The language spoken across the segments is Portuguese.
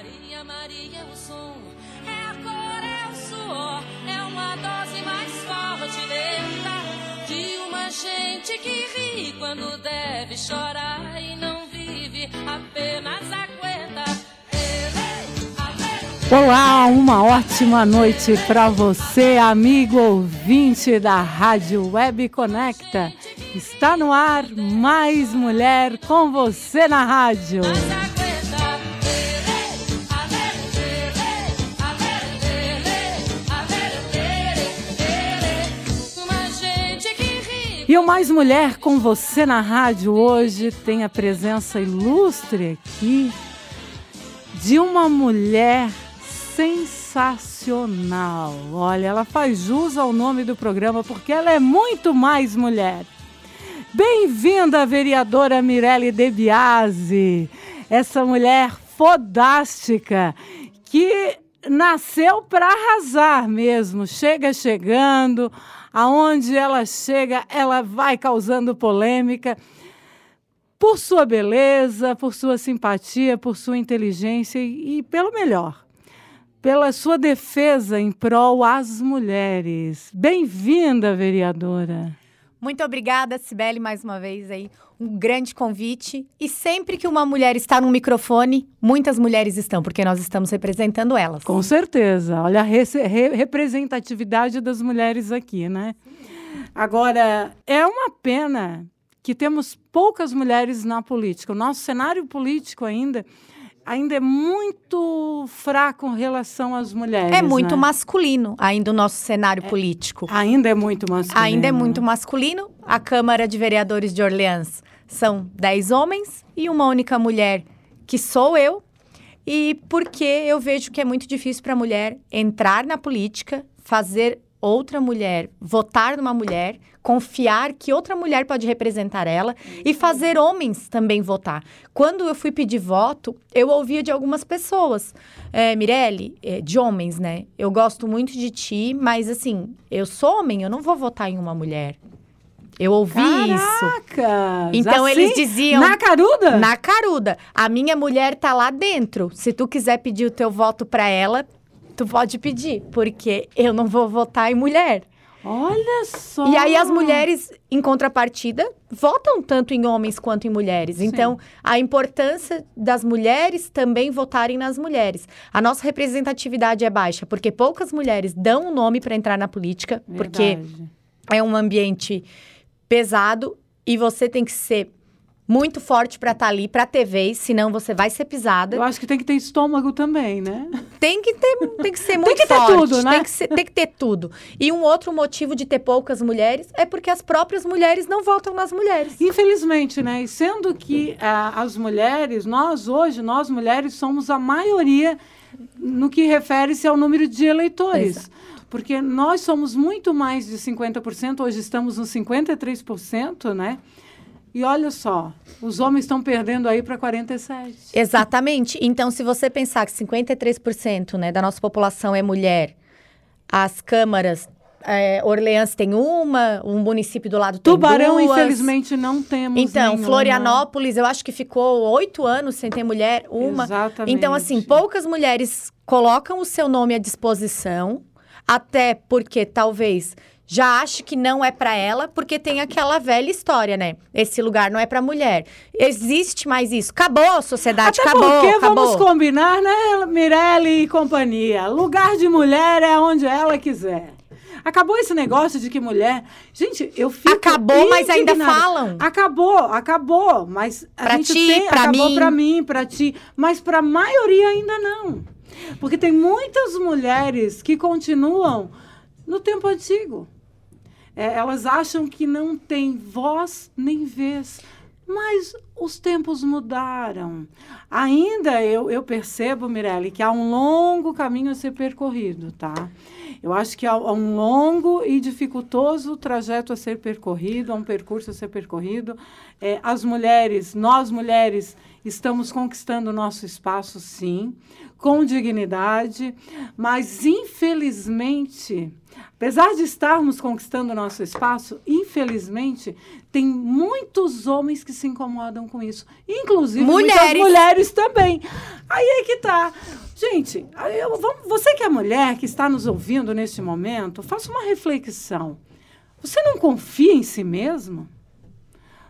Maria, Maria é o som, é a cor, é o suor, é uma dose mais forte, lenta de uma gente que ri quando deve chorar e não vive, apenas aguenta. Olá, uma ótima noite para você, amigo ouvinte da Rádio Web Conecta. Está no ar mais mulher com você na rádio. E o Mais Mulher com você na rádio hoje tem a presença ilustre aqui de uma mulher sensacional. Olha, ela faz jus ao nome do programa porque ela é muito mais mulher. Bem-vinda, vereadora Mirelle De Biasi, essa mulher fodástica que nasceu para arrasar mesmo, chega chegando, aonde ela chega, ela vai causando polêmica por sua beleza, por sua simpatia, por sua inteligência e, e pelo melhor, pela sua defesa em prol às mulheres. Bem-vinda, vereadora. Muito obrigada, Sibeli, mais uma vez aí. Um grande convite. E sempre que uma mulher está no microfone, muitas mulheres estão, porque nós estamos representando elas. Com certeza. Olha a re re representatividade das mulheres aqui, né? Agora, é uma pena que temos poucas mulheres na política. O nosso cenário político ainda ainda é muito fraco em relação às mulheres. É muito né? masculino ainda o nosso cenário é, político. Ainda é muito masculino. Ainda é muito masculino. A Câmara de Vereadores de Orleans são dez homens e uma única mulher, que sou eu. E porque eu vejo que é muito difícil para a mulher entrar na política, fazer outra mulher, votar numa mulher, confiar que outra mulher pode representar ela e fazer homens também votar. Quando eu fui pedir voto, eu ouvia de algumas pessoas, é, Mirelle, é, de homens, né? Eu gosto muito de ti, mas assim, eu sou homem, eu não vou votar em uma mulher. Eu ouvi Caraca, isso. Então assim? eles diziam. Na caruda? Na caruda. A minha mulher tá lá dentro. Se tu quiser pedir o teu voto para ela, tu pode pedir, porque eu não vou votar em mulher. Olha só! E aí as mulheres, em contrapartida, votam tanto em homens quanto em mulheres. Sim. Então, a importância das mulheres também votarem nas mulheres. A nossa representatividade é baixa, porque poucas mulheres dão um nome para entrar na política, Verdade. porque é um ambiente pesado e você tem que ser muito forte para estar tá ali, para vez, senão você vai ser pisada. Eu acho que tem que ter estômago também, né? Tem que ter, tem que ser muito tem que forte. Ter tudo, né? Tem que, ser, tem que ter tudo. E um outro motivo de ter poucas mulheres é porque as próprias mulheres não votam nas mulheres. Infelizmente, né? E sendo que uh, as mulheres, nós hoje, nós mulheres somos a maioria no que refere-se ao número de eleitores. Exato. Porque nós somos muito mais de 50%, hoje estamos nos 53%, né? E olha só, os homens estão perdendo aí para 47. Exatamente. Então, se você pensar que 53% né, da nossa população é mulher, as câmaras é, Orleans tem uma, um município do lado tem Tubarão, duas. infelizmente, não temos Então, nenhuma. Florianópolis, eu acho que ficou oito anos sem ter mulher, uma. Exatamente. Então, assim, poucas mulheres colocam o seu nome à disposição, até porque talvez já acha que não é para ela, porque tem aquela velha história, né? Esse lugar não é para mulher. Existe mais isso. Acabou a sociedade, Até acabou, porque acabou. vamos combinar, né, Mirelle e companhia? Lugar de mulher é onde ela quiser. Acabou esse negócio de que mulher. Gente, eu fico. Acabou, mas ainda falam. Acabou, acabou. Mas a pra gente ti, tem. pra acabou mim. pra mim, pra ti. Mas pra maioria ainda não. Porque tem muitas mulheres que continuam no tempo antigo. É, elas acham que não tem voz nem vez. Mas os tempos mudaram. Ainda eu, eu percebo, Mirelle, que há um longo caminho a ser percorrido, tá? Eu acho que há um longo e dificultoso trajeto a ser percorrido, há um percurso a ser percorrido. É, as mulheres, nós mulheres, estamos conquistando o nosso espaço, sim, com dignidade, mas infelizmente Apesar de estarmos conquistando o nosso espaço, infelizmente, tem muitos homens que se incomodam com isso. Inclusive mulheres. muitas mulheres também. Aí é que tá. Gente, eu- vamos- você que é mulher, que está nos ouvindo neste momento, faça uma reflexão. Você não confia em si mesmo?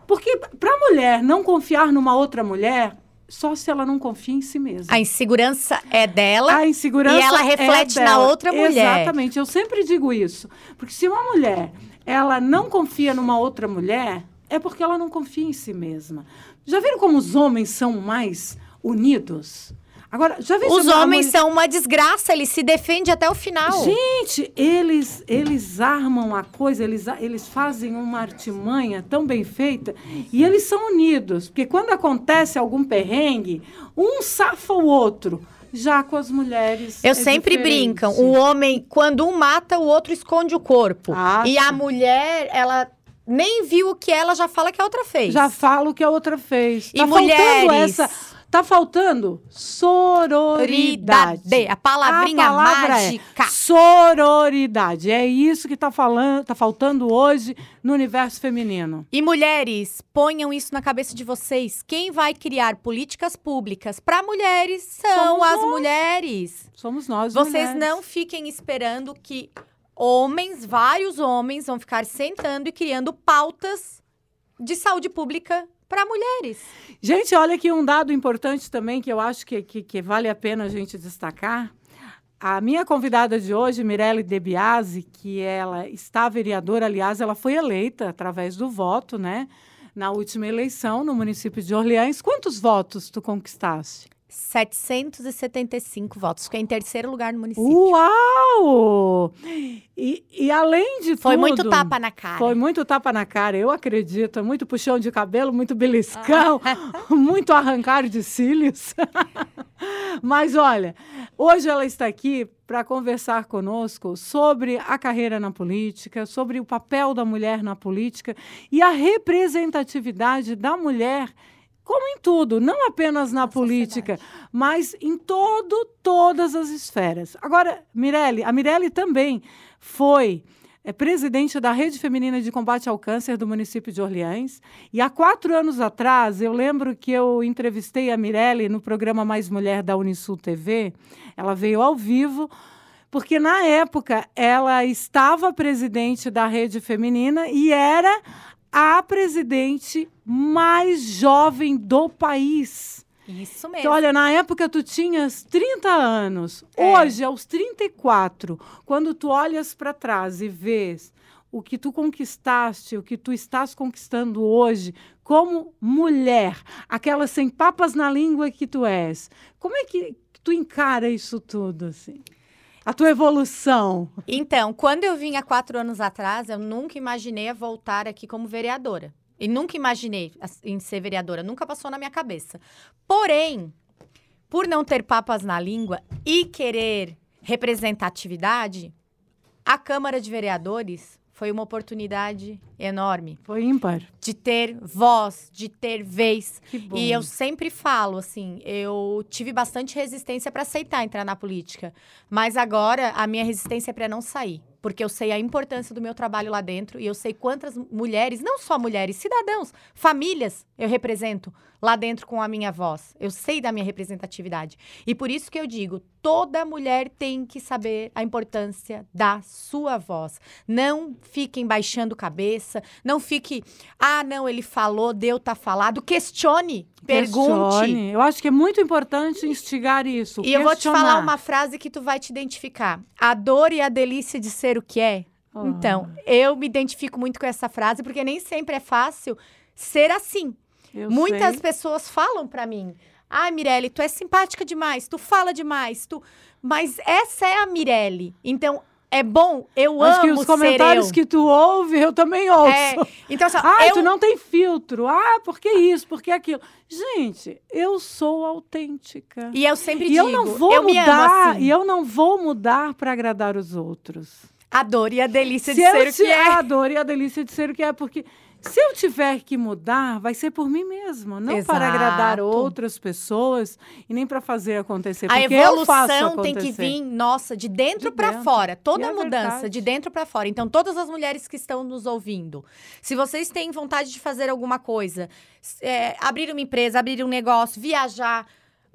Porque para a mulher não confiar numa outra mulher, só se ela não confia em si mesma. A insegurança é dela. A insegurança e ela é reflete na dela. outra mulher. Exatamente, eu sempre digo isso. Porque se uma mulher ela não confia numa outra mulher, é porque ela não confia em si mesma. Já viram como os homens são mais unidos? Agora, já viram Os homens são uma desgraça, eles se defendem até o final. Gente, eles, eles armam a coisa, eles, eles fazem uma artimanha tão bem feita e eles são unidos. Porque quando acontece algum perrengue, um safa o outro. Já com as mulheres. Eu é sempre diferente. brincam. O homem, quando um mata, o outro esconde o corpo. Ah, e a mulher, ela nem viu o que ela já fala que a outra fez. Já falo que a outra fez. E tá faltando mulheres? essa. Tá faltando sororidade. A palavrinha A palavra mágica. É sororidade. É isso que tá falando, tá faltando hoje no universo feminino. E mulheres, ponham isso na cabeça de vocês. Quem vai criar políticas públicas para mulheres são Somos as nós. mulheres. Somos nós. Vocês mulheres. não fiquem esperando que homens, vários homens, vão ficar sentando e criando pautas de saúde pública para mulheres. Gente, olha aqui um dado importante também que eu acho que, que, que vale a pena a gente destacar. A minha convidada de hoje, Mirelle De Biasi, que ela está vereadora, aliás, ela foi eleita através do voto, né? Na última eleição no município de Orleans. Quantos votos tu conquistaste? 775 votos. Fiquei em terceiro lugar no município. Uau! E, e além de Foi tudo... muito tapa na cara. Foi muito tapa na cara, eu acredito. Muito puxão de cabelo, muito beliscão, muito arrancar de cílios. Mas olha, hoje ela está aqui para conversar conosco sobre a carreira na política, sobre o papel da mulher na política e a representatividade da mulher. Como em tudo, não apenas na política, mas em todo, todas as esferas. Agora, Mirelle, a Mirelle também foi é presidente da Rede Feminina de Combate ao Câncer do município de Orleans. E há quatro anos atrás, eu lembro que eu entrevistei a Mirelle no programa Mais Mulher da Unisul TV. Ela veio ao vivo, porque na época ela estava presidente da Rede Feminina e era a presidente mais jovem do país. Isso mesmo. Então, olha, na época tu tinhas 30 anos. É. Hoje, aos 34, quando tu olhas para trás e vês o que tu conquistaste, o que tu estás conquistando hoje como mulher, aquela sem papas na língua que tu és, como é que tu encara isso tudo assim? A tua evolução. Então, quando eu vim há quatro anos atrás, eu nunca imaginei voltar aqui como vereadora. E nunca imaginei em ser vereadora, nunca passou na minha cabeça. Porém, por não ter papas na língua e querer representatividade, a Câmara de Vereadores foi uma oportunidade enorme Foi ímpar. de ter voz, de ter vez. Que bom. E eu sempre falo, assim, eu tive bastante resistência para aceitar entrar na política. Mas agora a minha resistência é para não sair. Porque eu sei a importância do meu trabalho lá dentro e eu sei quantas mulheres, não só mulheres, cidadãos, famílias eu represento lá dentro com a minha voz. Eu sei da minha representatividade. E por isso que eu digo, toda mulher tem que saber a importância da sua voz. Não fiquem baixando cabeça, não fique, ah, não, ele falou, deu tá falado. Questione, pergunte. Questione. Eu acho que é muito importante instigar isso. E eu vou te falar uma frase que tu vai te identificar. A dor e a delícia de ser o que é. Oh. Então, eu me identifico muito com essa frase, porque nem sempre é fácil ser assim. Eu Muitas sei. pessoas falam pra mim: "Ai, Mirelle, tu é simpática demais, tu fala demais, tu". Mas essa é a Mirelle. Então, é bom, eu Acho amo que os comentários eu. que tu ouve, eu também ouço. É, então, assim, Ah, eu tu não tem filtro. Ah, por que isso? Por que aquilo? Gente, eu sou autêntica. E eu sempre E digo, eu não vou eu mudar, assim. e eu não vou mudar para agradar os outros. A dor e a delícia Se de ser o que é. a dor e a delícia de ser o que é, porque se eu tiver que mudar, vai ser por mim mesma, não para agradar Exato. outras pessoas e nem para fazer acontecer. A evolução tem que vir, nossa, de dentro De pra dentro. fora. Toda E é mudança verdade. de dentro pra fora. Então, todas as mulheres que estão nos ouvindo, se vocês têm vontade de fazer alguma coisa, é, abrir uma empresa, abrir um negócio, viajar,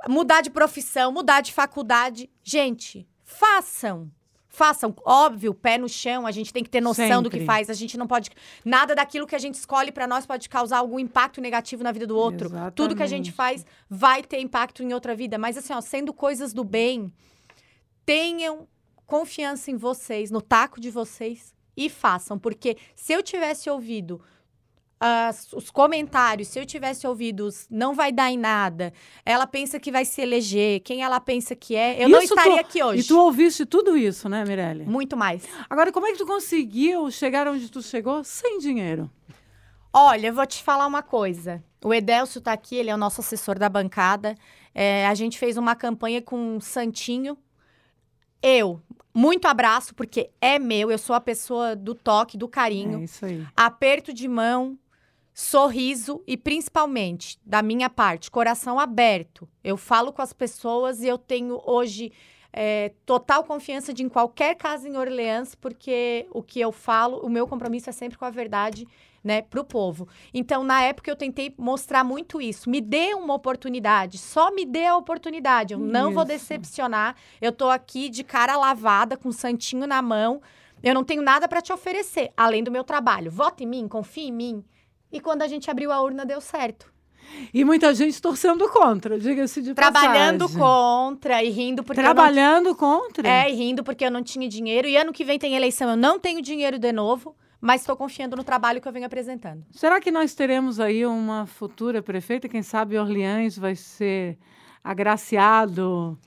mudar de profissão, mudar de faculdade. Gente, façam. Façam, óbvio, pé no chão, a gente tem que ter noção do que Sempre. faz. A gente não pode. Nada daquilo que a gente escolhe pra nós pode causar algum impacto negativo na vida do outro. Tudo que a gente Exatamente. faz vai ter impacto em outra vida. Mas, assim, ó, sendo coisas do bem, tenham confiança em vocês, no taco de vocês e façam. Porque se eu tivesse ouvido as- os comentários, se eu tivesse ouvido os não vai dar em nada, ela pensa que vai se eleger, quem ela pensa que é, eu não Isso estaria tu- aqui hoje. E tu ouviste tudo isso, né, Mirelle? Muito mais. Agora, como é que tu conseguiu chegar onde tu chegou sem dinheiro? Olha, eu vou te falar uma coisa. O Edelcio tá aqui, ele é o nosso assessor da bancada. É, a gente fez uma campanha com o Santinho. Eu, muito abraço, porque é meu, eu sou a pessoa do toque, do carinho. É isso aí. aperto de mão, sorriso e principalmente, da minha parte, coração aberto. Eu falo com as pessoas e eu tenho hoje é, total confiança de em qualquer casa em Orleans, porque o que eu falo, o meu compromisso é sempre com a verdade, né, pro povo. Então, na época eu tentei mostrar muito isso. Me dê uma oportunidade, só me dê a oportunidade. Eu não vou Isso. decepcionar. Eu tô aqui de cara lavada, com o santinho na mão. Eu não tenho nada para te oferecer, além do meu trabalho. Vote em mim, confie em mim. E quando a gente abriu a urna, deu certo. E muita gente torcendo contra, diga-se de Trabalhando passagem. contra e rindo porque eu não Trabalhando contra? É, e rindo porque eu não tinha dinheiro. E ano que vem tem eleição, eu não tenho dinheiro de novo, mas estou confiando no trabalho que eu venho apresentando. Será que nós teremos aí uma futura prefeita? Quem sabe Orleans vai ser agraciado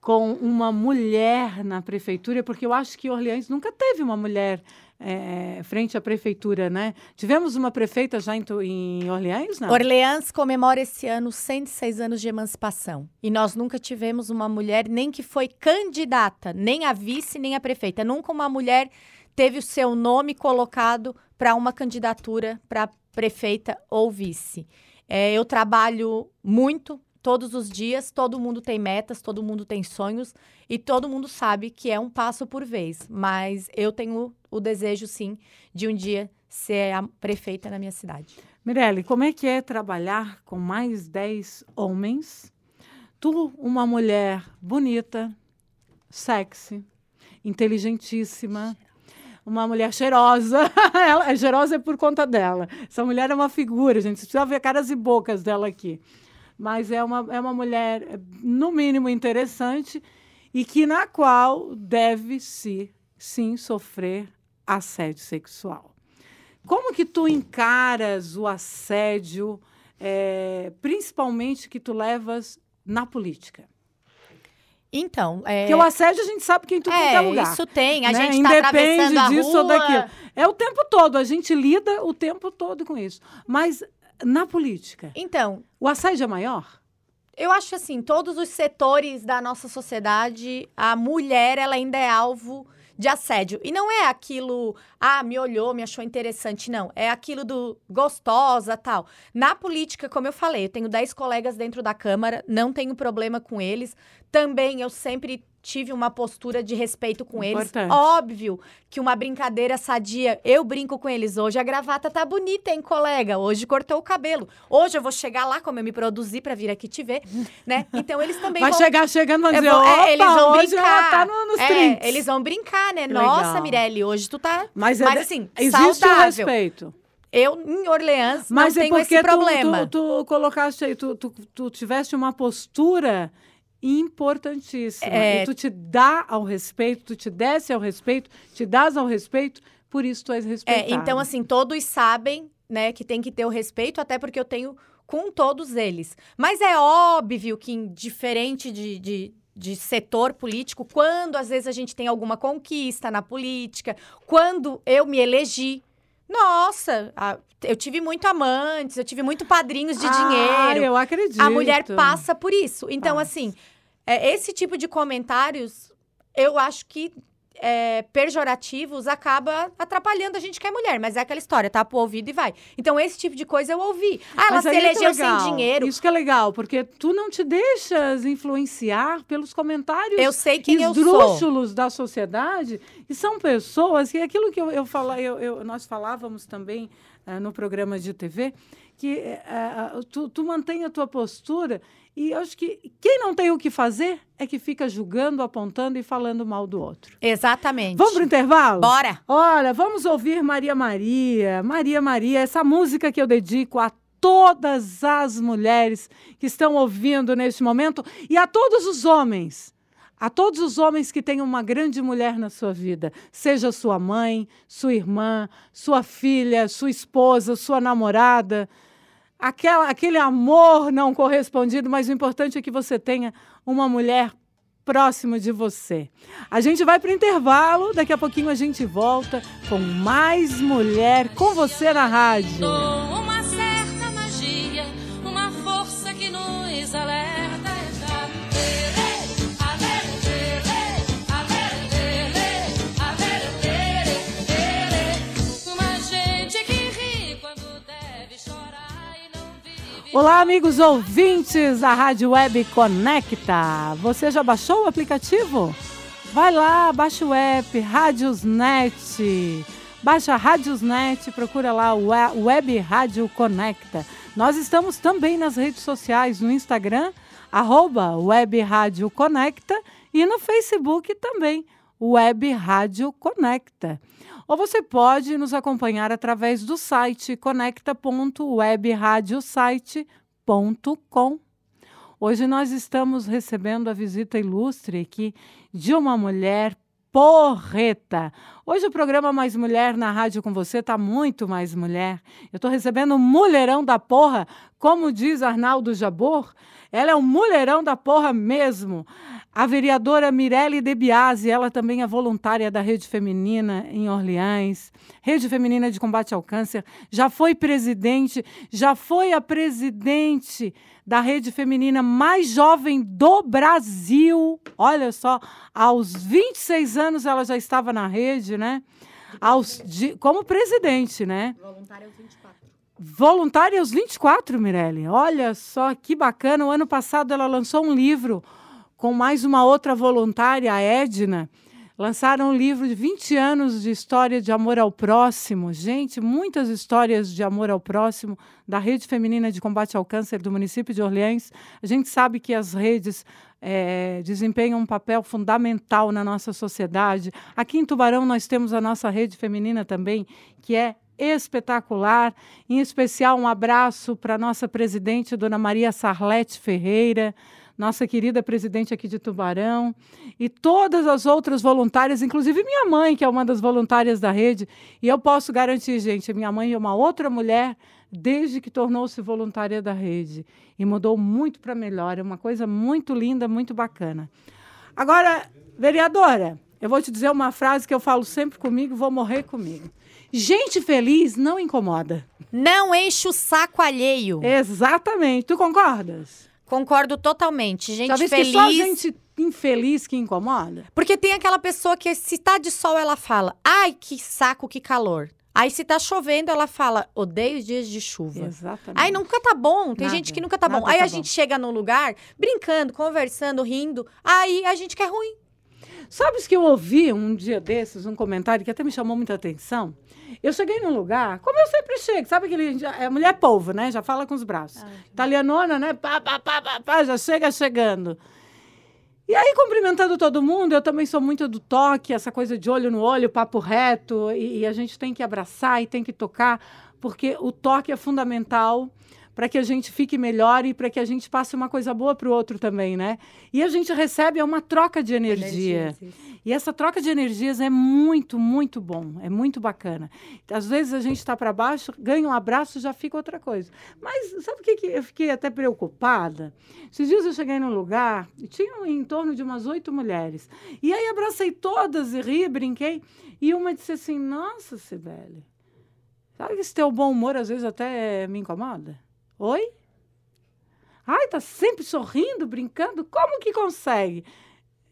com uma mulher na prefeitura? Porque eu acho que Orleans nunca teve uma mulher eh, frente à prefeitura, né? Tivemos uma prefeita já em, em Orleans, não? Orleans comemora esse ano 106 anos de emancipação. E nós nunca tivemos uma mulher nem que foi candidata, nem a vice, nem a prefeita. Nunca uma mulher teve o seu nome colocado para uma candidatura para prefeita ou vice. É, eu trabalho muito, todos os dias, todo mundo tem metas, todo mundo tem sonhos e todo mundo sabe que é um passo por vez. Mas eu tenho o desejo, sim, de um dia ser a prefeita na minha cidade. Mirelle, como é que é trabalhar com mais 10 homens? Tu, uma mulher bonita, sexy, inteligentíssima, uma mulher cheirosa. Ela é cheirosa é por conta dela. Essa mulher é uma figura, gente. Você precisa ver caras e bocas dela aqui. Mas é uma, é uma mulher, no mínimo, interessante e que na qual deve-se, sim, sofrer assédio sexual. Como que tu encaras o assédio, eh, principalmente que tu levas na política? Então, é, Porque o assédio a gente sabe que em tudo é é lugar. isso tem. A né? gente tá atravessando a disso rua. ou daquilo. É o tempo todo, a gente lida o tempo todo com isso. Mas na política, Então, o assédio é maior? eu acho assim, todos os setores da nossa sociedade, a mulher ela ainda é alvo de assédio. E não é aquilo, ah, me olhou, me achou interessante, não. É aquilo do gostosa, tal. Na política, como eu falei, eu tenho 10 colegas dentro da Câmara, não tenho problema com eles. Também eu sempre tive uma postura de respeito com eles. Importante. Óbvio que uma brincadeira sadia, eu brinco com eles hoje, a gravata tá bonita, hein, colega? Hoje cortou o cabelo. Hoje eu vou chegar lá, como eu me produzi pra vir aqui te ver, né? Então eles também Vai vão... chegar chegando Eu dizer, vou- é, eles vão hoje ela brincar. tá no, nos É, trinks. eles vão brincar, né? Que Nossa, legal. Mirelle, hoje tu tá. Mas, é Mas de- assim, existe o saudável. respeito. Eu, em Orleans, Mas não é tenho esse tu, problema. tu, tu colocaste aí, tu, tu, tu tiveste uma postura importantíssima. É. E tu te dá ao respeito, tu te desce ao respeito, te dás ao respeito, por isso tu és É, respeitado. então, assim, todos sabem, né, que tem que ter o respeito, até porque eu tenho com todos eles. Mas é óbvio que, diferente de, de, de setor político, quando às vezes a gente tem alguma conquista na política, quando eu me elegi. Nossa, a- eu tive muito amantes, eu tive muito padrinhos de Ah, dinheiro. eu acredito. A mulher passa por isso. Então, Passa. assim, é, esse tipo de comentários, eu acho que é, pejorativos acaba atrapalhando a gente que é mulher. Mas é aquela história, tapa o ouvido e vai. Então, esse tipo de coisa eu ouvi. Ah, ela Mas se aí é é elegeu sem dinheiro. Isso que é legal, porque tu não te deixas influenciar pelos comentários Eu sei quem eu sou. esdrúxulos da sociedade e são pessoas que aquilo que eu, eu, fala, eu, eu- nós falávamos também eh, no programa de TV que ah, tu, tu mantém a tua postura E eu acho que quem não tem o que fazer é que fica julgando, apontando e falando mal do outro. Exatamente. Vamos pro intervalo? Bora! Olha, vamos ouvir Maria Maria. Maria Maria, essa música que eu dedico a todas as mulheres que estão ouvindo neste momento e a todos os homens. A todos os homens que têm uma grande mulher na sua vida, seja sua mãe, sua irmã, sua filha, sua esposa, sua namorada, aquela, aquele amor não correspondido, mas o importante é que você tenha uma mulher próximo de você. A gente vai para o intervalo, daqui a pouquinho a gente volta com mais mulher com você na rádio. Olá, amigos ouvintes da Rádio Web Conecta. Você já baixou o aplicativo? Vai lá, baixa o app Rádiosnet. Baixa Rádiosnet, procura lá o We- Web Rádio Conecta. Nós estamos também nas redes sociais, no Instagram, arroba Web Rádio Conecta e no Facebook também, Web Rádio Conecta. Ou você pode nos acompanhar através do site conecta.webradiosite.com. Hoje nós estamos recebendo a visita ilustre aqui de uma mulher porreta. Hoje o programa Mais Mulher na rádio com você tá muito mais mulher. Eu estou recebendo um mulherão da porra, como diz Arnaldo Jabor. Ela é um mulherão da porra mesmo. A vereadora Mirelle De Biasi, ela também é voluntária da Rede Feminina em Orleans, Rede Feminina de Combate ao Câncer, já foi presidente, já foi a presidente da Rede Feminina mais jovem do Brasil. Olha só, aos 26 anos ela já estava na rede, né? Aos, de- como presidente, né? Voluntária aos 24, Mirelle. Olha só que bacana. O ano passado ela lançou um livro com mais uma outra voluntária, a Edna. Lançaram um livro de 20 anos de história de amor ao próximo. Gente, muitas histórias de amor ao próximo da Rede Feminina de Combate ao Câncer do município de Orleans. A gente sabe que as redes eh, desempenham um papel fundamental na nossa sociedade. Aqui em Tubarão nós temos a nossa rede feminina também, que é espetacular. Em especial, um abraço para nossa presidente, dona Maria Sarlete Ferreira, nossa querida presidente aqui de Tubarão, e todas as outras voluntárias, inclusive minha mãe, que é uma das voluntárias da rede. E eu posso garantir, gente, minha mãe é uma outra mulher desde que tornou-se voluntária da rede. E mudou muito para melhor. É uma coisa muito linda, muito bacana. Agora, vereadora, eu vou te dizer uma frase que eu falo sempre comigo, vou morrer comigo. Gente feliz não incomoda. Não enche o saco alheio. Exatamente. Tu concordas? Concordo totalmente. Gente viste feliz. que só gente infeliz que incomoda? Porque tem aquela pessoa que, se tá de sol, ela fala: ai, que saco, que calor. Aí, se tá chovendo, ela fala: odeio os dias de chuva. Exatamente. Aí nunca tá bom, tem Nada, gente que nunca tá bom. Aí tá a bom. gente chega num lugar, brincando, conversando, rindo, aí a gente quer ruim. Sabes que eu ouvi um dia desses um comentário que até me chamou muita atenção? Eu cheguei num lugar, como eu sempre chego, sabe aquele. É mulher polvo, né? Já fala com os braços. Italianona, né? Pá, pá, pá, pá, pá, já chega chegando. E aí, cumprimentando todo mundo, eu também sou muito do toque, essa coisa de olho no olho, papo reto, e, e a gente tem que abraçar e tem que tocar, porque o toque é fundamental para que a gente fique melhor e para que a gente passe uma coisa boa para o outro também, né? E a gente recebe é uma troca de energia. E essa troca de energias é muito, muito bom, é muito bacana. Às vezes a gente está para baixo, ganha um abraço, já fica outra coisa. Mas sabe o que, que eu fiquei até preocupada? Esses dias eu cheguei num lugar e tinha em torno de umas oito mulheres. E aí abracei todas e ri, brinquei. E uma disse assim: Nossa, Sibeli, sabe que esse teu bom humor às vezes até me incomoda? Oi? Ai, tá sempre sorrindo, brincando, como que consegue?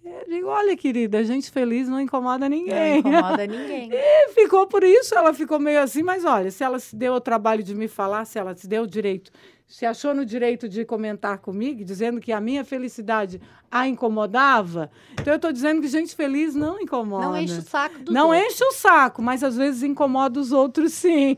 Eu digo, olha, querida, gente feliz não incomoda ninguém. Não incomoda ninguém. E ficou por isso, ela ficou meio assim, mas olha, se ela se deu o trabalho de me falar, se ela se deu o direito se achou no direito de comentar comigo, dizendo que a minha felicidade a incomodava. Então eu estou dizendo que gente feliz não incomoda. Não enche o saco dos Não outros. enche o saco, mas às vezes incomoda os outros sim.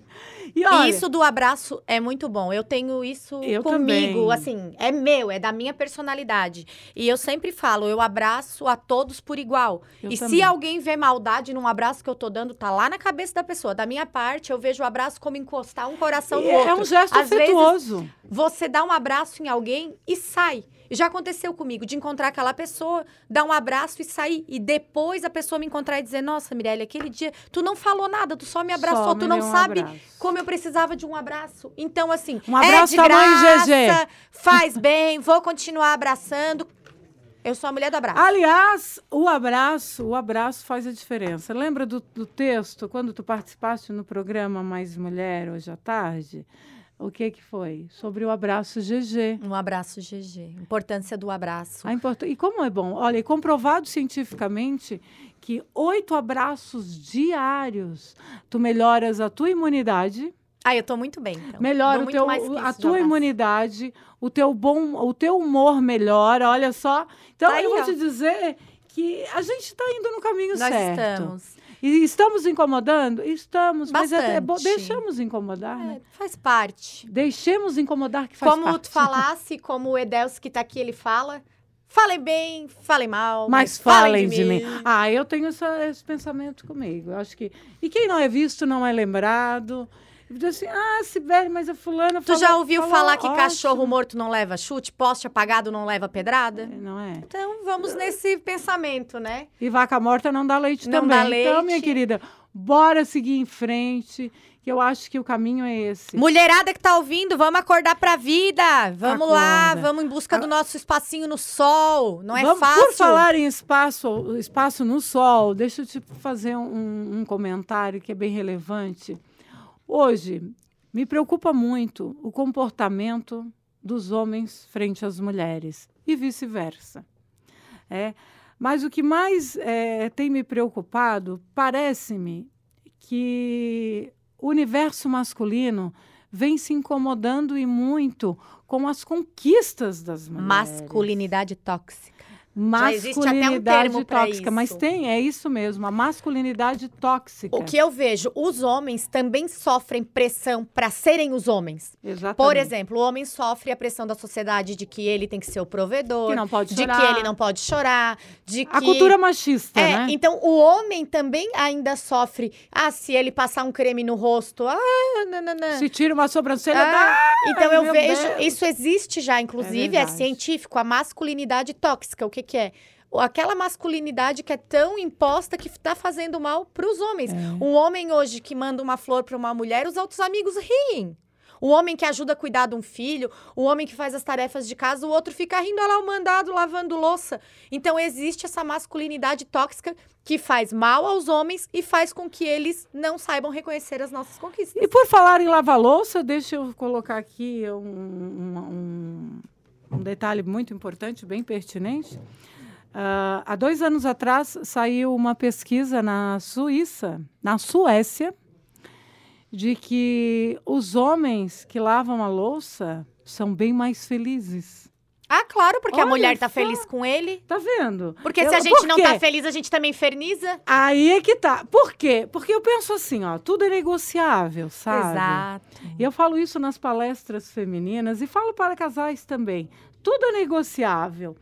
E olha, E isso do abraço é muito bom. Eu tenho isso Eu comigo, também. assim, é meu, é da minha personalidade. E eu sempre falo, eu abraço a todos por igual. Eu e se também. alguém vê maldade num abraço que eu tô dando, tá lá na cabeça da pessoa. Da minha parte, eu vejo o abraço como encostar um coração no é outro. um gesto Às vezes, afetuoso. Você dá um abraço em alguém e sai. Já aconteceu comigo, de encontrar aquela pessoa, dar um abraço e sair. E depois a pessoa me encontrar e dizer: Nossa, Mirelle, aquele dia tu não falou nada, tu só me abraçou, Só tu me não deu um sabe abraço. como eu precisava de um abraço. Então, assim, Um abraço é de graça, GG. faz bem, vou continuar abraçando. Eu sou a mulher do abraço. Aliás, o abraço, o abraço faz a diferença. Lembra do, do texto, quando tu participaste no programa Mais Mulher, hoje à tarde? O que que foi? Sobre o abraço GG. Um abraço, GG. Importância do abraço. A import... E como é bom? Olha, e comprovado cientificamente que oito abraços diários, tu melhoras a tua imunidade, Ah, eu tô muito bem, então. melhora Dou o teu, a isso de tua imunidade, o teu bom, o teu humor melhora, olha só. Então Tá eu aí, vou ó. te dizer que a gente está indo no caminho Nós certo. estamos. E estamos incomodando? Estamos, mas é, é Bastante. deixamos incomodar, né? É, faz parte. Deixemos incomodar que faz como parte. tu falasse, como o Edelso que tá aqui, ele fala. Falem bem, falem mal. Mas falem de mim. Ah, eu tenho essa- esse pensamento comigo. Eu acho que. E quem não é visto não é lembrado. E assim, ah, Sibeli, mas a fulana Tu falou- já ouviu falou falar que ótimo. cachorro morto não leva chute, poste apagado não leva pedrada? Não é? Então vamos nesse pensamento, né? E vaca morta não dá leite Não também. dá Então, minha leite. querida, bora seguir em frente, que eu acho que o caminho é esse. Mulherada que tá ouvindo, vamos acordar pra vida. Vamos lá, Acorda. vamos em busca do nosso espacinho no sol. Não é Vamos- fácil. Por falar em espaço, espaço no sol, deixa eu te fazer um, um comentário que é bem relevante. Hoje, me preocupa muito o comportamento dos homens frente às mulheres e vice-versa. É, mas o que mais é, tem me preocupado, parece-me que o universo masculino vem se incomodando e muito com as conquistas das mulheres. Masculinidade tóxica. Já existe até um Masculinidade termo pra tóxica. Mas tem, é isso mesmo, a masculinidade tóxica. O que eu vejo, os homens também sofrem pressão pra serem os homens. Exatamente. Por exemplo, o homem sofre a pressão da sociedade de que ele tem que ser o provedor, Que de que ele não pode chorar, de que A cultura machista, É, né? então o homem também ainda sofre. Ah, se ele passar um creme no rosto, ah, nananã. Se tira uma sobrancelha, Ah, dá. Então eu meu vejo, Deus. isso existe já, inclusive, é, verdade. científico, a masculinidade tóxica. O que, que é? Aquela masculinidade que é tão imposta que tá fazendo mal pros homens. É. Um homem hoje que manda uma flor pra uma mulher, os outros amigos riem. O homem que ajuda a cuidar de um filho, o homem que faz as tarefas de casa, o outro fica rindo, lá o mandado lavando louça. Então existe essa masculinidade tóxica que faz mal aos homens e faz com que eles não saibam reconhecer as nossas conquistas. E por falar em lavar louça, deixa eu colocar aqui um, um- um- um detalhe muito importante, bem pertinente. Ah, há dois anos atrás saiu uma pesquisa na Suíça, na Suécia, de que os homens que lavam a louça são bem mais felizes. Ah, claro, porque a Olha mulher tá só. feliz com ele. Tá vendo? Porque Eu- se a gente não tá feliz, a gente também inferniza. Aí é que tá. Por quê? Porque eu penso assim, ó, tudo é negociável, sabe? Exato. E eu falo isso nas palestras femininas e falo para casais também. Tudo é negociável.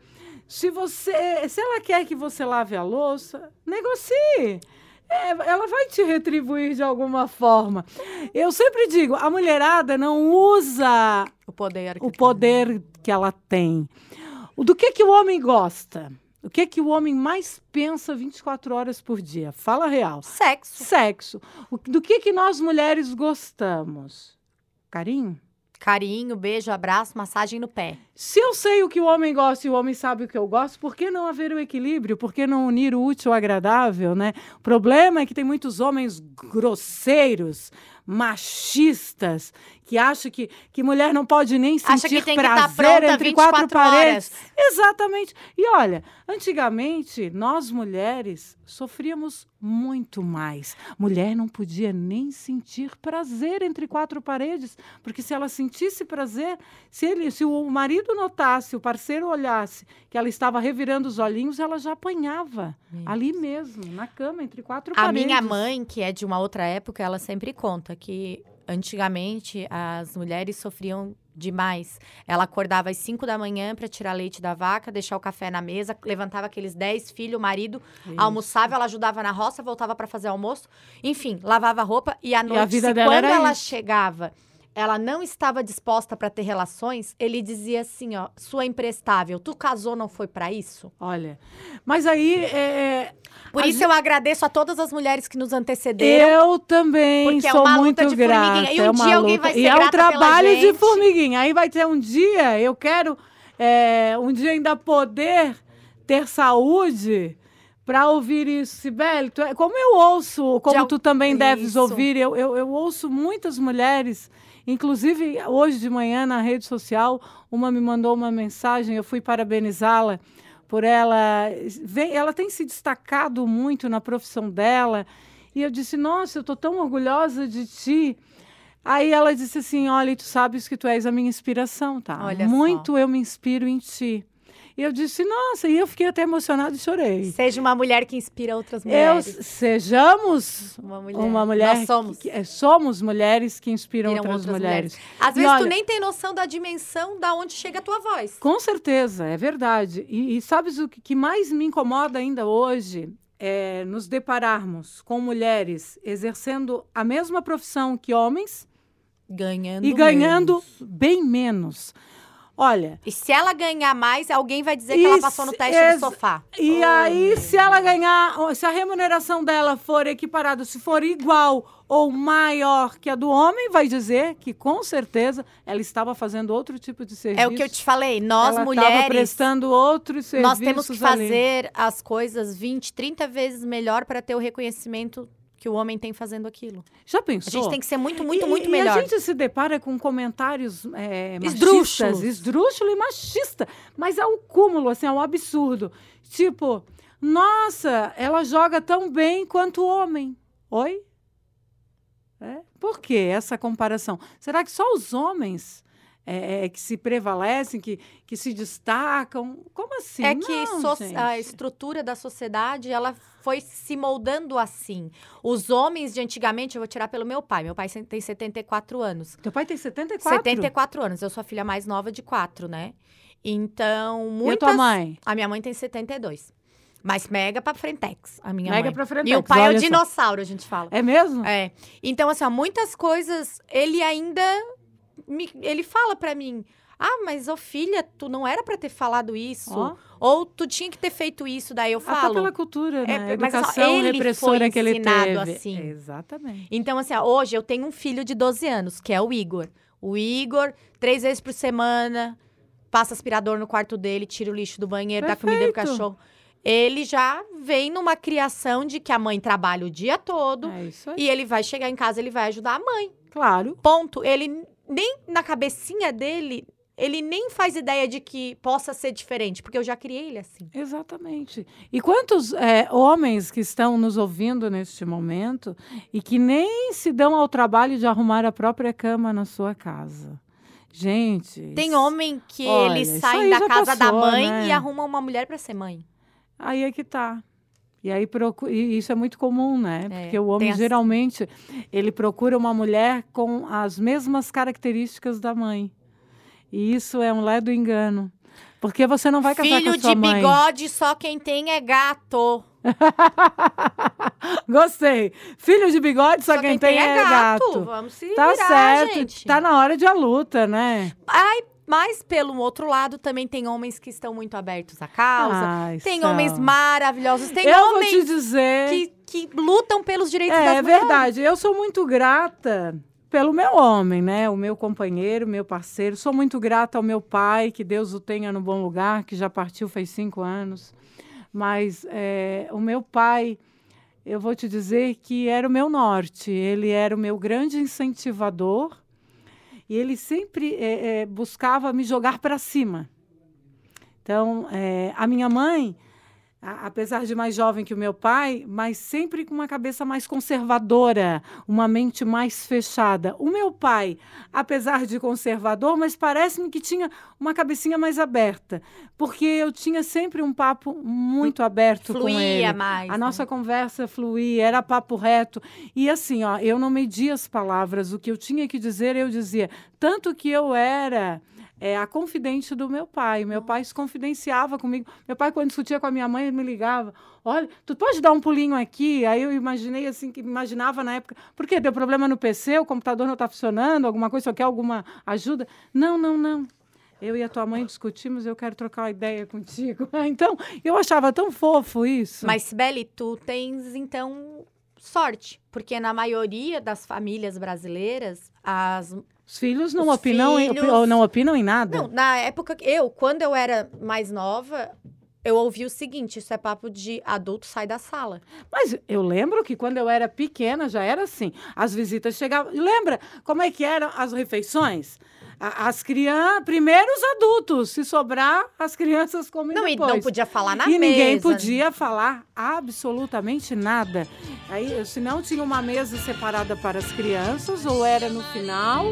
Se você, se ela quer que você lave a louça, negocie. É, ela vai te retribuir de alguma forma. Eu sempre digo, a mulherada não usa O poder. o poder que ela tem. O do que que o homem gosta? O que que o homem mais pensa 24 horas por dia? Fala real. Sexo. Sexo. Do que que nós mulheres gostamos? Carinho? Carinho, beijo, abraço, massagem no pé. Se eu sei o que o homem gosta e o homem sabe o que eu gosto, por que não haver o equilíbrio? Por que não unir o útil ao agradável, né? O problema é que tem muitos homens grosseiros, machistas, que acham que, que mulher não pode nem sentir Acha que tem que estar prazer pronta entre quatro 24 paredes. horas. Exatamente. E olha, antigamente nós mulheres sofríamos muito mais. Mulher não podia nem sentir prazer entre quatro paredes, porque se ela sentisse prazer, se ele, se o marido notasse, o parceiro olhasse que ela estava revirando os olhinhos, ela já apanhava ali mesmo, na cama entre quatro A paredes. minha mãe, que é de uma outra época, ela sempre conta que antigamente as mulheres sofriam demais. Ela acordava às 5 da manhã para tirar leite da vaca, deixar o café na mesa, levantava aqueles 10 filhos, o marido Isso. almoçava, ela ajudava na roça, voltava para fazer almoço, enfim, lavava roupa e à noite, vida se dela quando ela isso. chegava, ela não estava disposta para ter relações, ele dizia assim, ó, sua imprestável, tu casou não foi para isso? Olha, mas aí é, Por A isso gen- eu agradeço a todas as mulheres que nos antecederam. eu também Porque é sou uma muito luta de grata. formiguinha. E um é uma dia alguém luta. vai ser E é um trabalho de gente. formiguinha. Aí vai ter um dia, eu quero é, um dia ainda poder ter saúde para ouvir isso. Sibeli, tu é- como eu ouço, como al- tu também deves Isso. ouvir, eu, eu, eu ouço muitas mulheres, inclusive hoje de manhã na rede social, uma me mandou uma mensagem, eu fui parabenizá-la por ela. Vem, ela tem se destacado muito na profissão dela. E eu disse, nossa, eu estou tão orgulhosa de ti. Aí ela disse assim, olha, tu sabes que tu és a minha inspiração, tá? Olha só. muito eu me inspiro em ti. E eu disse, nossa, e eu fiquei até emocionada e chorei. Seja uma mulher que inspira outras Eu, mulheres. sejamos Uma mulher. uma mulher. Nós somos. que- que- somos mulheres que inspiram outras, outras mulheres. Às E vezes tu olha- nem tem noção da dimensão da onde chega a tua voz. Com certeza, é verdade. E, e sabes o que, que mais me incomoda ainda hoje? É nos depararmos com mulheres exercendo a mesma profissão que homens Ganhando. e ganhando menos. bem menos. Olha, E se ela ganhar mais, alguém vai dizer que ela passou no teste do sofá. e Oh, aí meu se ela ganhar, ou se a remuneração dela for equiparada, se for igual ou maior que a do homem, vai dizer que com certeza ela estava fazendo outro tipo de serviço. É o que eu te falei. Nós, ela estava mulheres, prestando outros serviços nós temos que ali. fazer as coisas 20, 30 vezes melhor para ter o reconhecimento que o homem tem fazendo aquilo. Já A pensou? gente tem que ser muito, muito, E- muito e melhor. a gente se depara com comentários é, machistas, esdrúxulo e machista. Mas é o cúmulo, assim, é um absurdo. Tipo, nossa, ela joga tão bem quanto o homem. Oi? É? Por que essa comparação? Será que só os homens é, é, que se prevalecem, que, que se destacam? Como assim? É que Não, so- gente. a estrutura da sociedade, ela foi se moldando assim. Os homens de antigamente, eu vou tirar pelo meu pai. Meu pai tem 74 anos. Teu pai tem 74? 74 anos. Eu sou a filha mais nova de quatro, né? Então, E a muitas... tua mãe? A minha mãe tem 72. Mas mega pra frentex, a minha Mega mãe. pra frente. E o pai é o olha só. dinossauro, a gente fala. É mesmo? É. Então, assim, ó, muitas coisas ele ainda. Me- ele fala pra mim: Ah, mas, ô filha, tu não era pra ter falado isso. Ó. Ou tu tinha que ter feito isso. Daí eu Até falo. pela cultura, É, né? mas, ó, Educação ele repressora foi que ele teve. assim. Exatamente. Então, assim, ó, hoje eu tenho um filho de 12 anos, que é o Igor. O Igor, três vezes por semana, passa aspirador no quarto dele, tira o lixo do banheiro, dá comida pro Perfeito. cachorro. Ele já vem numa criação de que a mãe trabalha o dia todo É isso aí. e ele vai chegar em casa, ele vai ajudar a mãe. Claro. Ponto. Ele nem na cabecinha dele, ele nem faz ideia de que possa ser diferente, porque eu já criei ele assim. Exatamente. E quantos é, homens que estão nos ouvindo neste momento e que nem se dão ao trabalho de arrumar a própria cama na sua casa? Gente. Tem isso- homem que Olha, eles isso saem aí da casa da passou, mãe né? e arrumam uma mulher pra ser mãe. Aí é que tá. E aí procu- e isso é muito comum, né? É, Porque o homem as- geralmente ele procura uma mulher com as mesmas características da mãe. E isso é um ledo engano. Porque você não vai casar Filho com a sua de mãe. bigode, só quem tem é gato. Gostei. Filho de bigode, só, quem, tem, é gato. Vamos se Tá virar, certo. gente. Tá na hora de a luta, né? Ai, mas pelo outro lado, também tem homens que estão muito abertos à causa. Ai, tem são. homens maravilhosos. Tem Eu vou homens te dizer. que, que lutam pelos direitos É, das é mulheres. verdade. Eu sou muito grata pelo meu homem, né? O meu companheiro, meu parceiro. Sou muito grata ao meu pai, que Deus o tenha no bom lugar, que já partiu faz cinco anos. Mas é, o meu pai, eu vou te dizer que era o meu norte. Ele era o meu grande incentivador e ele sempre é, é, buscava me jogar para cima. Então, é, a minha mãe apesar de mais jovem que o meu pai, mas sempre com uma cabeça mais conservadora, uma mente mais fechada. O meu pai, apesar de conservador, mas parece-me que tinha uma cabecinha mais aberta, porque eu tinha sempre um papo muito aberto com Fluía ele. mais. A né? nossa conversa fluía, era papo reto. E assim, ó, eu não media as palavras, o que eu tinha que dizer, eu dizia. Tanto que eu era é, a confidente do meu pai. Meu pai se confidenciava comigo. Meu pai, quando discutia com a minha mãe, me ligava. Olha, tu pode dar um pulinho aqui? Aí eu imaginei assim, que imaginava na época, por quê? Deu problema no PC, o computador não está funcionando, alguma coisa, só quer alguma ajuda? Não, não, não. Eu e a tua mãe discutimos, eu quero trocar uma ideia contigo. Então, eu achava tão fofo isso. Mas, Sibeli, tu tens, então, sorte. Porque na maioria das famílias brasileiras, as Os filhos não Os opinam, em- filhos- ou não opinam em nada. Não, na época, que- eu, quando eu era mais nova, eu ouvi o seguinte: isso é papo de adulto sai da sala. Mas eu lembro que quando eu era pequena já era assim. As visitas chegavam. Lembra como é que eram as refeições? As crianças, primeiro os adultos, se sobrar, as crianças comem Não, e depois. não podia falar na e mesa. ninguém podia falar absolutamente nada. Aí, se não tinha uma mesa separada para as crianças, ou era no final.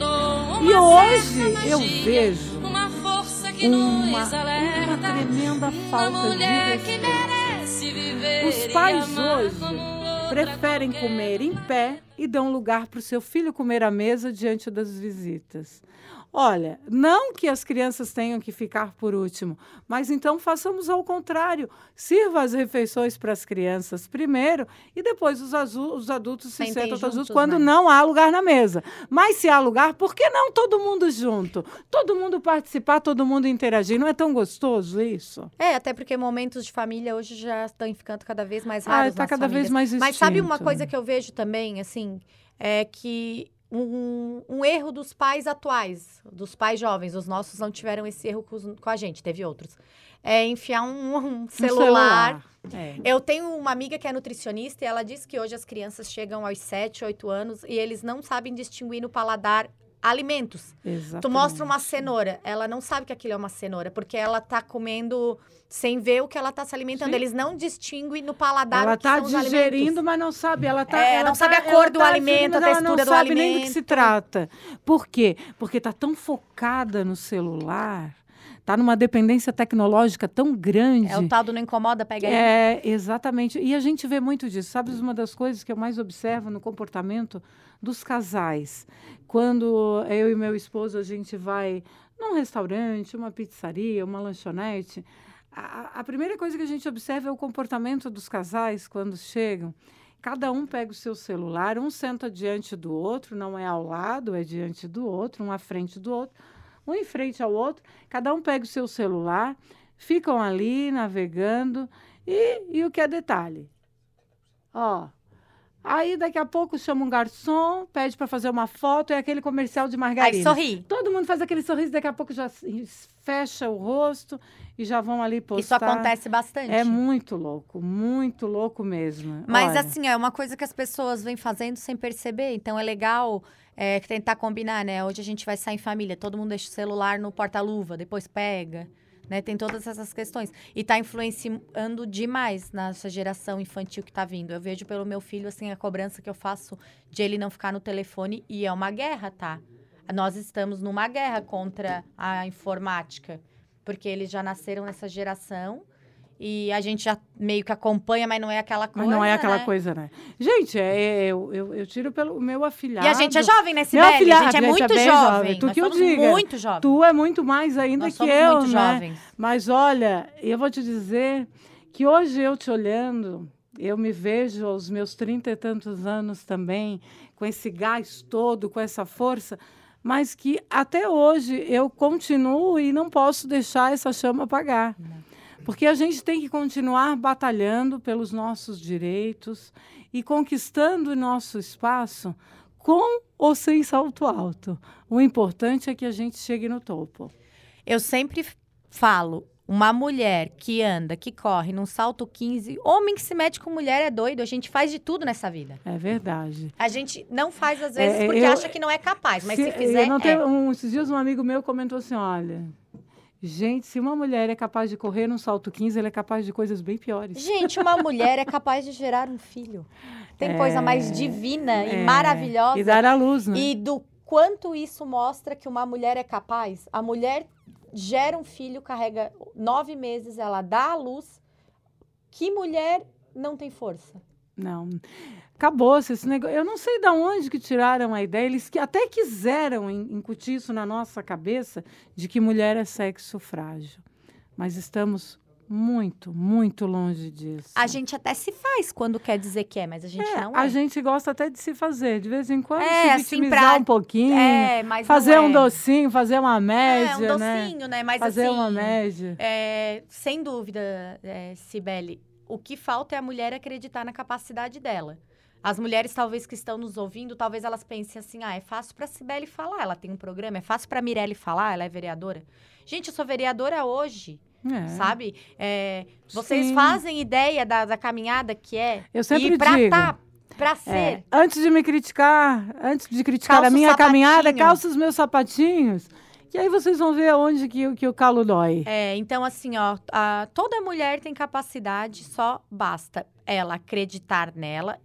E hoje eu vejo uma força que uma, uma tremenda Uma falta de mulher que respeito. merece viver Os e pais hoje preferem comer em pé e dão lugar para o seu filho comer à mesa diante das visitas. Olha, não que as crianças tenham que ficar por último, mas então façamos ao contrário. Sirva as refeições para as crianças primeiro e depois os, os adultos se Sentem sentam juntos, juntos quando né? não há lugar na mesa. Mas se há lugar, por que não todo mundo junto? Todo mundo participar, todo mundo interagir. Não é tão gostoso isso? É, até porque momentos de família hoje já estão ficando cada vez mais Ah, raros. está nas cada vez famílias. mais Mas sabe uma extinto. coisa que eu vejo também, assim, é que um, um erro dos pais atuais, dos pais jovens, os nossos não tiveram esse erro com, os- com a gente, teve outros. É enfiar um, um Um celular. É. Eu tenho uma amiga que é nutricionista e ela diz que hoje as crianças chegam aos 7, 8 anos e eles não sabem distinguir no paladar alimentos. Exatamente. Tu mostra uma cenoura, ela não sabe que aquilo é uma cenoura, porque ela tá comendo sem ver o que ela tá se alimentando. Sim. Eles não distinguem no paladar Ela o que alimentos. digerindo, mas não sabe. Ela tá, É, ela não sabe tá- a cor ela do tá alimento, a digerindo, ela textura não do sabe nem do que alimento. se trata. Por quê? Porque está tão focada no celular, está numa dependência tecnológica tão grande. É o tal do não incomoda, pega aí. É, exatamente. E a gente vê muito disso. Sabe uma das coisas que eu mais observo no comportamento dos casais? Quando eu e meu esposo a gente vai num restaurante, uma pizzaria, uma lanchonete, a, a primeira coisa que a gente observa é o comportamento dos casais quando chegam. Cada um pega o seu celular, um senta diante do outro, não é ao lado, é diante do outro, um à frente do outro, um em frente ao outro. Cada um pega o seu celular, ficam ali navegando. E, e o que é detalhe? Ó. Aí daqui a pouco chama um garçom, pede para fazer uma foto, é aquele comercial de margarina. Aí sorri. Todo mundo faz aquele sorriso, daqui a pouco já fecha o rosto e já vão ali postar. Isso acontece bastante. É muito louco, muito louco mesmo. Mas Olha, assim, é uma coisa que as pessoas vêm fazendo sem perceber. Então é legal é, tentar combinar, né? Hoje a gente vai sair em família, todo mundo deixa o celular no porta-luva, depois pega. Né? Tem todas essas questões. E tá influenciando demais nessa geração infantil que tá vindo. Eu vejo pelo meu filho, assim, a cobrança que eu faço de ele não ficar no telefone. E é uma guerra, tá? Nós estamos numa guerra contra a informática. Porque eles já nasceram nessa geração. E a gente já meio que acompanha, mas não é aquela Mas coisa. não é aquela né? coisa, né? Gente, é, eu, eu, eu tiro pelo meu afilhado. E a gente é jovem, né, Meu Sibeli? A afilhado, gente é a gente muito é jovem. jovem. Tu Nós que eu diga. muito jovem. Tu é muito mais ainda Nós que eu, muito né? jovens. Mas olha, eu vou te dizer que hoje eu te olhando, eu me vejo aos meus trinta e tantos anos também, com esse gás todo, com essa força, mas que até hoje eu continuo e não posso deixar essa chama apagar. Porque a gente tem que continuar batalhando pelos nossos direitos e conquistando o nosso espaço com ou sem salto alto. O importante é que a gente chegue no topo. Eu sempre falo, uma mulher que anda, que corre num salto 15, homem que se mete com mulher é doido. A gente faz de tudo nessa vida. É verdade. A gente não faz às vezes É, porque eu- acha que não é capaz, mas se, Se- fizer, não é. tenho- um, esses dias um amigo meu comentou assim, olha, Gente, se uma mulher é capaz de correr num salto 15, ela é capaz de coisas bem piores. Gente, uma mulher é capaz de gerar um filho. Tem É, coisa mais divina É, e maravilhosa. E dar à luz, né? E do quanto isso mostra que uma mulher é capaz. A mulher gera um filho, carrega nove meses, ela dá à luz. Que mulher não tem força? Não. Acabou-se esse negócio. Eu não sei de onde que tiraram a ideia. Eles que até quiseram in- incutir isso na nossa cabeça de que mulher é sexo frágil. Mas estamos muito, muito longe disso. A gente até se faz quando quer dizer que é, mas a gente É, não a é. gente gosta até de se fazer, de vez em quando, É, se assim, vitimizar pra- um pouquinho, É, mas fazer um é. docinho, fazer uma É, média, um né? docinho, né? Mas fazer assim, uma média. É, sem dúvida, é, Cibele, o que falta é a mulher acreditar na capacidade dela. As mulheres, talvez, que estão nos ouvindo, talvez elas pensem assim, ah, é fácil pra Cibele falar, ela tem um programa, é fácil pra Mirelle falar, ela é vereadora. Gente, eu sou vereadora hoje, É. sabe? É, vocês Sim. fazem ideia da, da caminhada que é? Eu sempre e pra digo. tá, pra É, ser. antes de me criticar, antes de criticar a minha caminhada, calça os meus sapatinhos. E aí vocês vão ver aonde que, o- que o calo dói. É, então, assim, ó, a- toda mulher tem capacidade, só basta ela acreditar nela,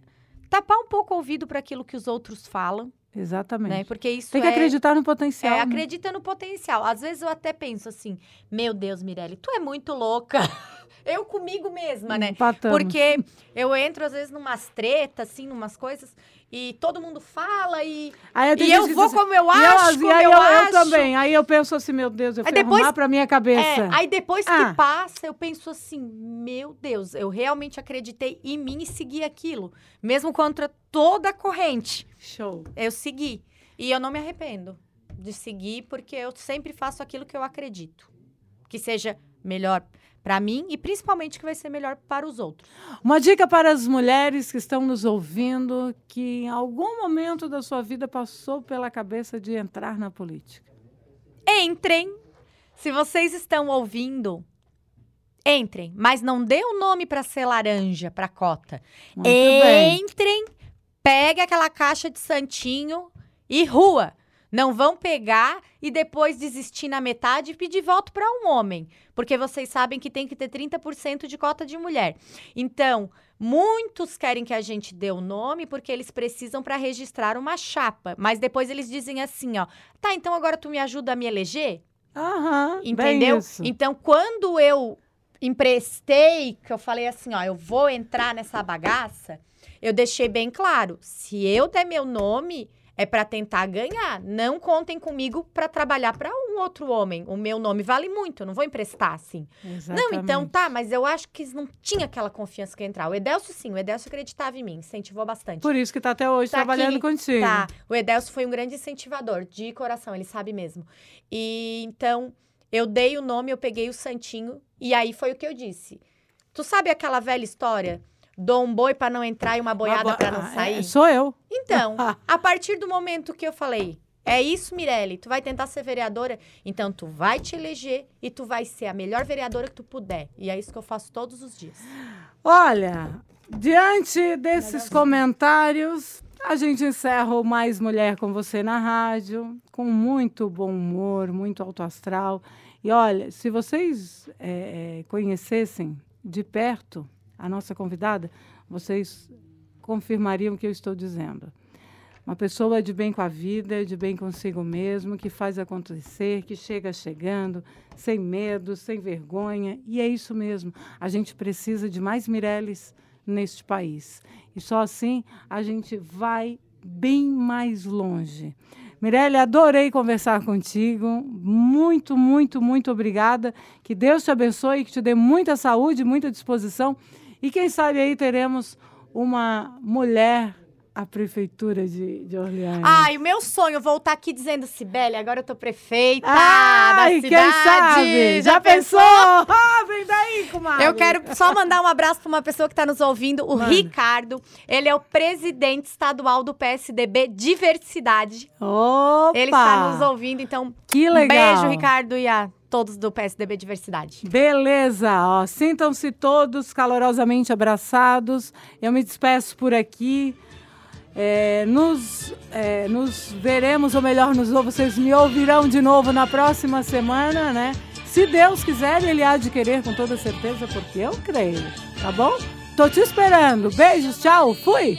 tapar um pouco o ouvido para aquilo que os outros falam, Exatamente. né? Porque isso Tem que é, acreditar no potencial. é, né? acredita no potencial. Às vezes eu até penso assim, meu Deus, Mirelle, tu é muito louca. eu comigo mesma, né? Empatamos. Porque eu entro, às vezes, numas tretas, assim, numas coisas, e todo mundo fala, e, Aí tem e eu que vou assim, como eu acho, e como aí eu, eu, acho. também. Aí eu penso assim, meu Deus, eu Aí fui depois- arrumar pra minha cabeça. É, aí depois que Ah. passa, eu penso assim, meu Deus, eu realmente acreditei em mim e segui aquilo. Mesmo contra toda a corrente, Show. eu segui. E eu não me arrependo de seguir, porque eu sempre faço aquilo que eu acredito. Que seja melhor pra mim e principalmente que vai ser melhor para os outros. Uma dica para as mulheres que estão nos ouvindo, que em algum momento da sua vida passou pela cabeça de entrar na política. Entrem. Se vocês estão ouvindo, entrem. Mas não dê o nome para ser laranja, para cota. Muito bem. Entrem, pegue aquela caixa de santinho e rua. Não vão pegar e depois desistir na metade e pedir voto para um homem. Porque vocês sabem que tem que ter 30% de cota de mulher. Então, muitos querem que a gente dê o nome porque eles precisam para registrar uma chapa. Mas depois eles dizem assim, ó. Tá, então agora tu me ajuda a me eleger? Aham, bem Entendeu? isso. Então, quando eu emprestei, que eu falei assim, ó, eu vou entrar nessa bagaça, eu deixei bem claro, se eu der meu nome, é para tentar ganhar. Não contem comigo para trabalhar para um outro homem. O meu nome vale muito, eu não vou emprestar assim. Não, então tá, mas eu acho que não tinha aquela confiança que ia entrar. O Edelcio sim, o Edelcio acreditava em mim, incentivou bastante. Por isso que está até hoje Tá trabalhando aqui, contigo. Tá. O Edelcio foi um grande incentivador, de coração, ele sabe mesmo. E então, eu dei o nome, eu peguei o santinho, e aí foi o que eu disse. Tu sabe aquela velha história? Dou um boi pra não entrar e uma boiada pra não ah, é, sair? sou eu. Então, a partir do momento que eu falei, é isso, Mirelle, tu vai tentar ser vereadora, então tu vai te eleger e tu vai ser a melhor vereadora que tu puder. E é isso que eu faço todos os dias. Olha, diante desses comentários, a gente encerra o Mais Mulher com você na rádio, com muito bom humor, muito alto astral. E olha, se vocês é, é, conhecessem de perto a nossa convidada, vocês confirmariam o que eu estou dizendo. Uma pessoa de bem com a vida, de bem consigo mesmo, que faz acontecer, que chega chegando, sem medo, sem vergonha. E é isso mesmo. A gente precisa de mais Mireles neste país. E só assim a gente vai bem mais longe. Mirelle, adorei conversar contigo. Muito, muito, muito obrigada. Que Deus te abençoe, que te dê muita saúde, muita disposição. E quem sabe aí teremos uma mulher à prefeitura de, de Orleans. Ai, o meu sonho voltar aqui dizendo, Sibeli, agora eu tô prefeita Ai, da quem cidade. sabe? Já pensou? Ah, vem daí, comadre. Eu quero só mandar um abraço para uma pessoa que está nos ouvindo, o Manda. Ricardo. Ele é o presidente estadual do PSDB Diversidade. Opa! Ele está nos ouvindo, então Que um legal. beijo, Ricardo, e a todos do PSDB Diversidade. Beleza, ó, sintam-se todos calorosamente abraçados. Eu me despeço por aqui. É, nos, é, nos veremos, ou melhor, nos, vocês me ouvirão de novo na próxima semana, né? Se Deus quiser, Ele há de querer com toda certeza, porque eu creio. Tá bom? Tô te esperando. Beijos, tchau, fui!